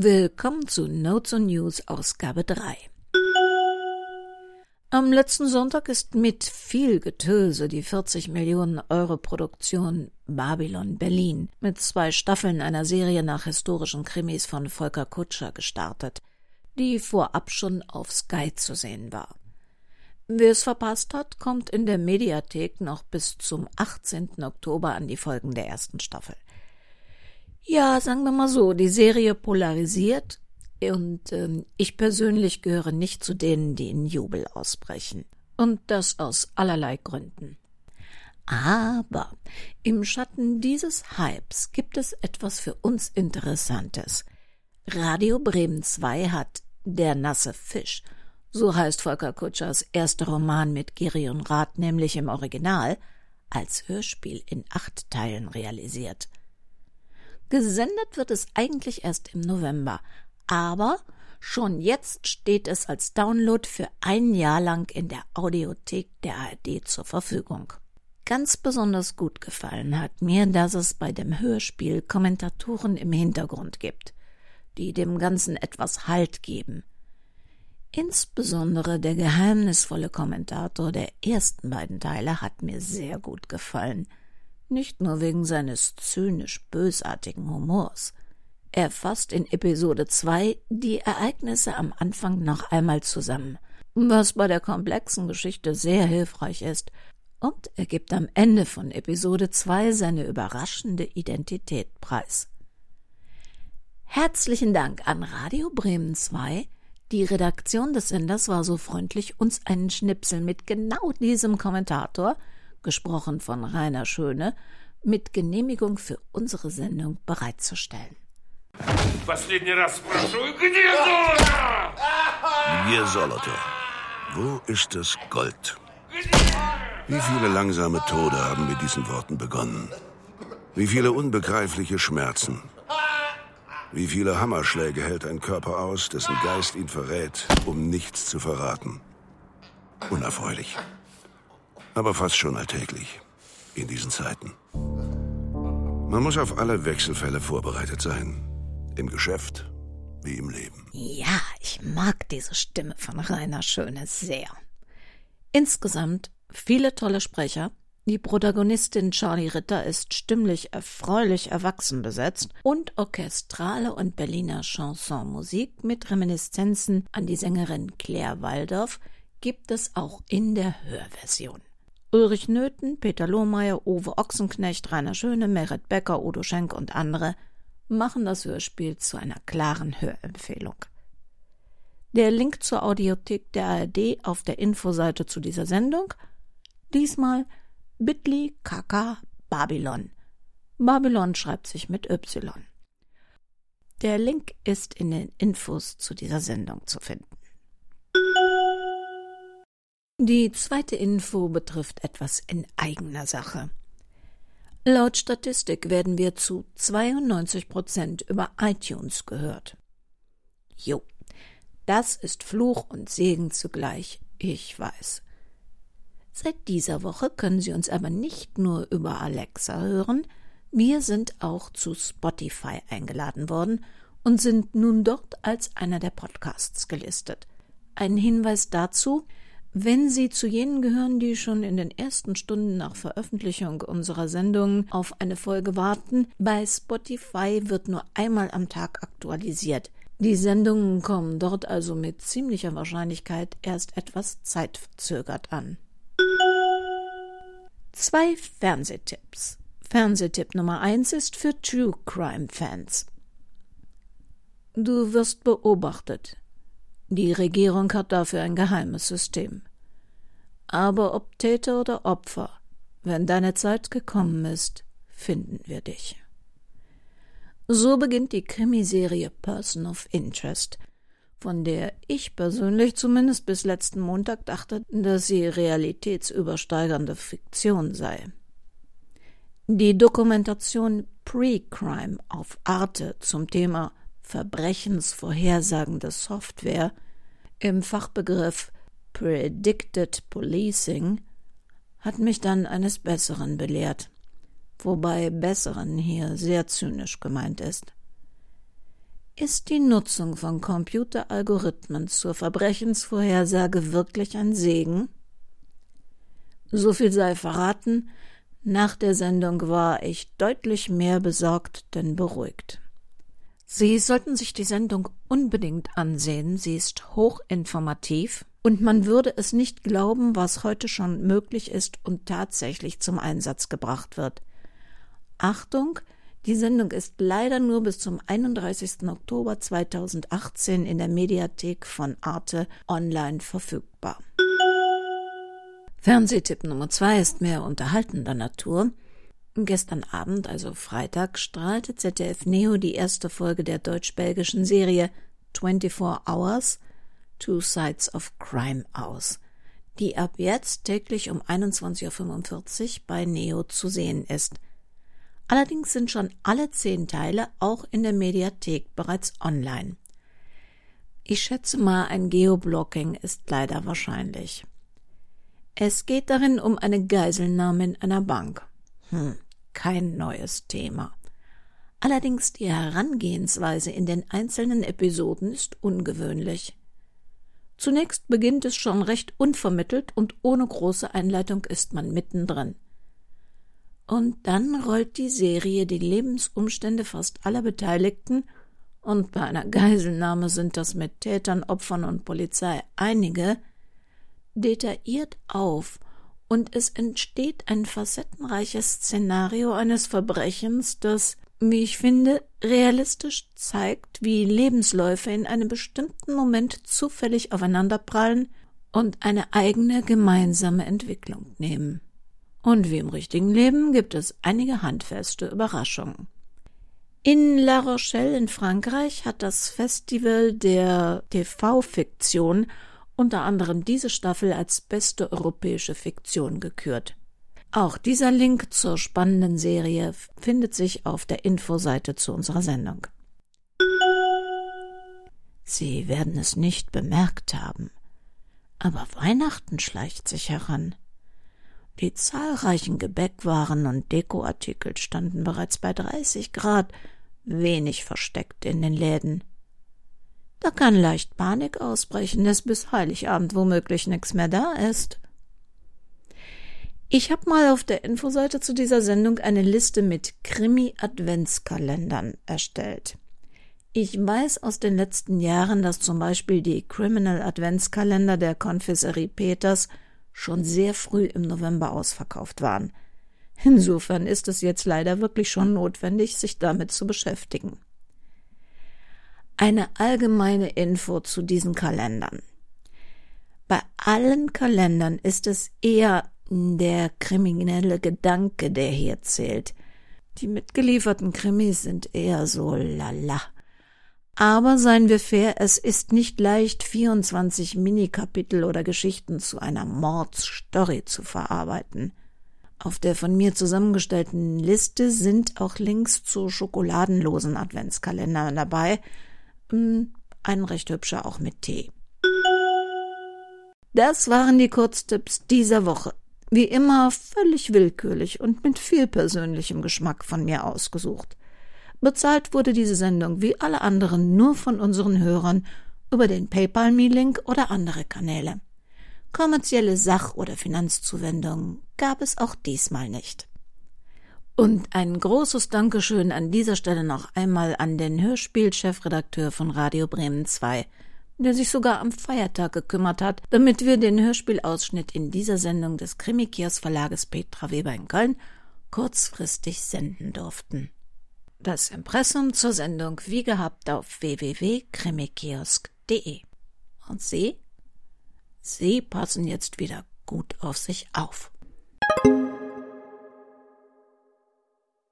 Willkommen zu Notes on News Ausgabe 3. Am letzten Sonntag ist mit viel Getöse die 40 Millionen Euro Produktion Babylon Berlin mit zwei Staffeln einer Serie nach historischen Krimis von Volker Kutscher gestartet, die vorab schon auf Sky zu sehen war. Wer es verpasst hat, kommt in der Mediathek noch bis zum 18. Oktober an die Folgen der ersten Staffel. Ja, sagen wir mal so, die Serie polarisiert und ähm, ich persönlich gehöre nicht zu denen, die in Jubel ausbrechen. Und das aus allerlei Gründen. Aber im Schatten dieses Hypes gibt es etwas für uns Interessantes. Radio Bremen 2 hat Der nasse Fisch – so heißt Volker Kutschers erster Roman mit Gerion Rath nämlich im Original, als Hörspiel in acht Teilen realisiert. Gesendet wird es eigentlich erst im November, aber schon jetzt steht es als Download für ein Jahr lang in der Audiothek der ARD zur Verfügung. Ganz besonders gut gefallen hat mir, dass es bei dem Hörspiel Kommentatoren im Hintergrund gibt, die dem Ganzen etwas Halt geben – Insbesondere der geheimnisvolle Kommentator der ersten beiden Teile hat mir sehr gut gefallen. Nicht nur wegen seines zynisch bösartigen Humors. Er fasst in Episode 2 die Ereignisse am Anfang noch einmal zusammen, was bei der komplexen Geschichte sehr hilfreich ist, und er gibt am Ende von Episode 2 seine überraschende Identität preis. Herzlichen Dank an Radio Bremen 2 die Redaktion des Senders war so freundlich, uns einen Schnipsel mit genau diesem Kommentator, gesprochen von Rainer Schöne, mit Genehmigung für unsere Sendung bereitzustellen. Последний раз спрашиваю, где золото? Где золото? Wo ist das Gold? Wie viele langsame Tode haben mit diesen Worten begonnen? Wie viele unbegreifliche Schmerzen? Wie viele Hammerschläge hält ein Körper aus, dessen Geist ihn verrät, um nichts zu verraten? Unerfreulich. Aber fast schon alltäglich in diesen Zeiten. Man muss auf alle Wechselfälle vorbereitet sein. Im Geschäft wie im Leben. Ja, ich mag diese Stimme von Rainer Schöne sehr. Insgesamt viele tolle Sprecher, die Protagonistin Charlie Ritter ist stimmlich erfreulich erwachsen besetzt und orchestrale und Berliner Chansonmusik mit Reminiszenzen an die Sängerin Claire Waldorf gibt es auch in der Hörversion. Ulrich Nöthen, Peter Lohmeier, Uwe Ochsenknecht, Rainer Schöne, Merit Becker, Udo Schenk und andere machen das Hörspiel zu einer klaren Hörempfehlung. Der Link zur Audiothek der ARD auf der Infoseite zu dieser Sendung. Diesmal bit.ly kk Babylon. Babylon schreibt sich mit Y. Der Link ist in den Infos zu dieser Sendung zu finden. Die zweite Info betrifft etwas in eigener Sache. Laut Statistik werden wir zu 92 Prozent über iTunes gehört. Jo, das ist Fluch und Segen zugleich, ich weiß. Seit dieser Woche können Sie uns aber nicht nur über Alexa hören, wir sind auch zu Spotify eingeladen worden und sind nun dort als einer der Podcasts gelistet. Ein Hinweis dazu, wenn Sie zu jenen gehören, die schon in den ersten Stunden nach Veröffentlichung unserer Sendung auf eine Folge warten, bei Spotify wird nur einmal am Tag aktualisiert. Die Sendungen kommen dort also mit ziemlicher Wahrscheinlichkeit erst etwas zeitverzögert an. Zwei Fernsehtipps. Fernsehtipp Nummer eins ist für True Crime Fans. Du wirst beobachtet. Die Regierung hat dafür ein geheimes System. Aber ob Täter oder Opfer, wenn deine Zeit gekommen ist, finden wir dich. So beginnt die Krimiserie Person of Interest, von der ich persönlich zumindest bis letzten Montag dachte, dass sie realitätsübersteigernde Fiktion sei. Die Dokumentation Pre-Crime auf Arte zum Thema verbrechensvorhersagende Software im Fachbegriff Predicted Policing hat mich dann eines Besseren belehrt, wobei Besseren hier sehr zynisch gemeint ist. Ist die Nutzung von Computeralgorithmen zur Verbrechensvorhersage wirklich ein Segen? So viel sei verraten, nach der Sendung war ich deutlich mehr besorgt denn beruhigt. Sie sollten sich die Sendung unbedingt ansehen, sie ist hochinformativ, und man würde es nicht glauben, was heute schon möglich ist und tatsächlich zum Einsatz gebracht wird. Achtung, die Sendung ist leider nur bis zum 31. Oktober 2018 in der Mediathek von Arte online verfügbar. Fernsehtipp Nummer zwei ist mehr unterhaltender Natur. Gestern Abend, also Freitag, strahlte ZDF Neo die erste Folge der deutsch-belgischen Serie 24 Hours Two Sides of Crime aus, die ab jetzt täglich um 21.45 Uhr bei Neo zu sehen ist. Allerdings sind schon alle zehn Teile auch in der Mediathek bereits online. Ich schätze mal, ein Geoblocking ist leider wahrscheinlich. Es geht darin um eine Geiselnahme in einer Bank. Hm, kein neues Thema. Allerdings die Herangehensweise in den einzelnen Episoden ist ungewöhnlich. Zunächst beginnt es schon recht unvermittelt und ohne große Einleitung ist man mittendrin. Und dann rollt die Serie die Lebensumstände fast aller Beteiligten, und bei einer Geiselnahme sind das mit Tätern, Opfern und Polizei einige, detailliert auf, und es entsteht ein facettenreiches Szenario eines Verbrechens, das wie ich finde, realistisch zeigt, wie Lebensläufe in einem bestimmten Moment zufällig aufeinanderprallen und eine eigene gemeinsame Entwicklung nehmen. Und wie im richtigen Leben gibt es einige handfeste Überraschungen. In La Rochelle in Frankreich hat das Festival der TV-Fiktion unter anderem diese Staffel als beste europäische Fiktion gekürt. Auch dieser Link zur spannenden Serie findet sich auf der Infoseite zu unserer Sendung. Sie werden es nicht bemerkt haben, aber Weihnachten schleicht sich heran. Die zahlreichen Gebäckwaren und Dekoartikel standen bereits bei 30 Grad, wenig versteckt in den Läden. Da kann leicht Panik ausbrechen, dass bis Heiligabend womöglich nichts mehr da ist. Ich habe mal auf der Infoseite zu dieser Sendung eine Liste mit Krimi-Adventskalendern erstellt. Ich weiß aus den letzten Jahren, dass zum Beispiel die Criminal Adventskalender der Konfessorie Peters schon sehr früh im November ausverkauft waren. Insofern ist es jetzt leider wirklich schon notwendig, sich damit zu beschäftigen. Eine allgemeine Info zu diesen Kalendern. Bei allen Kalendern ist es eher der kriminelle Gedanke, der hier zählt. Die mitgelieferten Krimis sind eher so lala. Aber seien wir fair, es ist nicht leicht, 24 Minikapitel oder Geschichten zu einer Mordsstory zu verarbeiten. Auf der von mir zusammengestellten Liste sind auch Links zu schokoladenlosen Adventskalendern dabei, ein recht hübscher auch mit Tee. Das waren die Kurztipps dieser Woche. Wie immer völlig willkürlich und mit viel persönlichem Geschmack von mir ausgesucht. Bezahlt wurde diese Sendung wie alle anderen nur von unseren Hörern über den PayPal-Me-Link oder andere Kanäle. Kommerzielle Sach- oder Finanzzuwendungen gab es auch diesmal nicht. Und ein großes Dankeschön an dieser Stelle noch einmal an den Hörspielchefredakteur von Radio Bremen 2, der sich sogar am Feiertag gekümmert hat, damit wir den Hörspielausschnitt in dieser Sendung des Krimikios Verlages Petra Weber in Köln kurzfristig senden durften. Das Impressum zur Sendung wie gehabt auf www.krimikiosk.de. Und Sie? Sie passen jetzt wieder gut auf sich auf.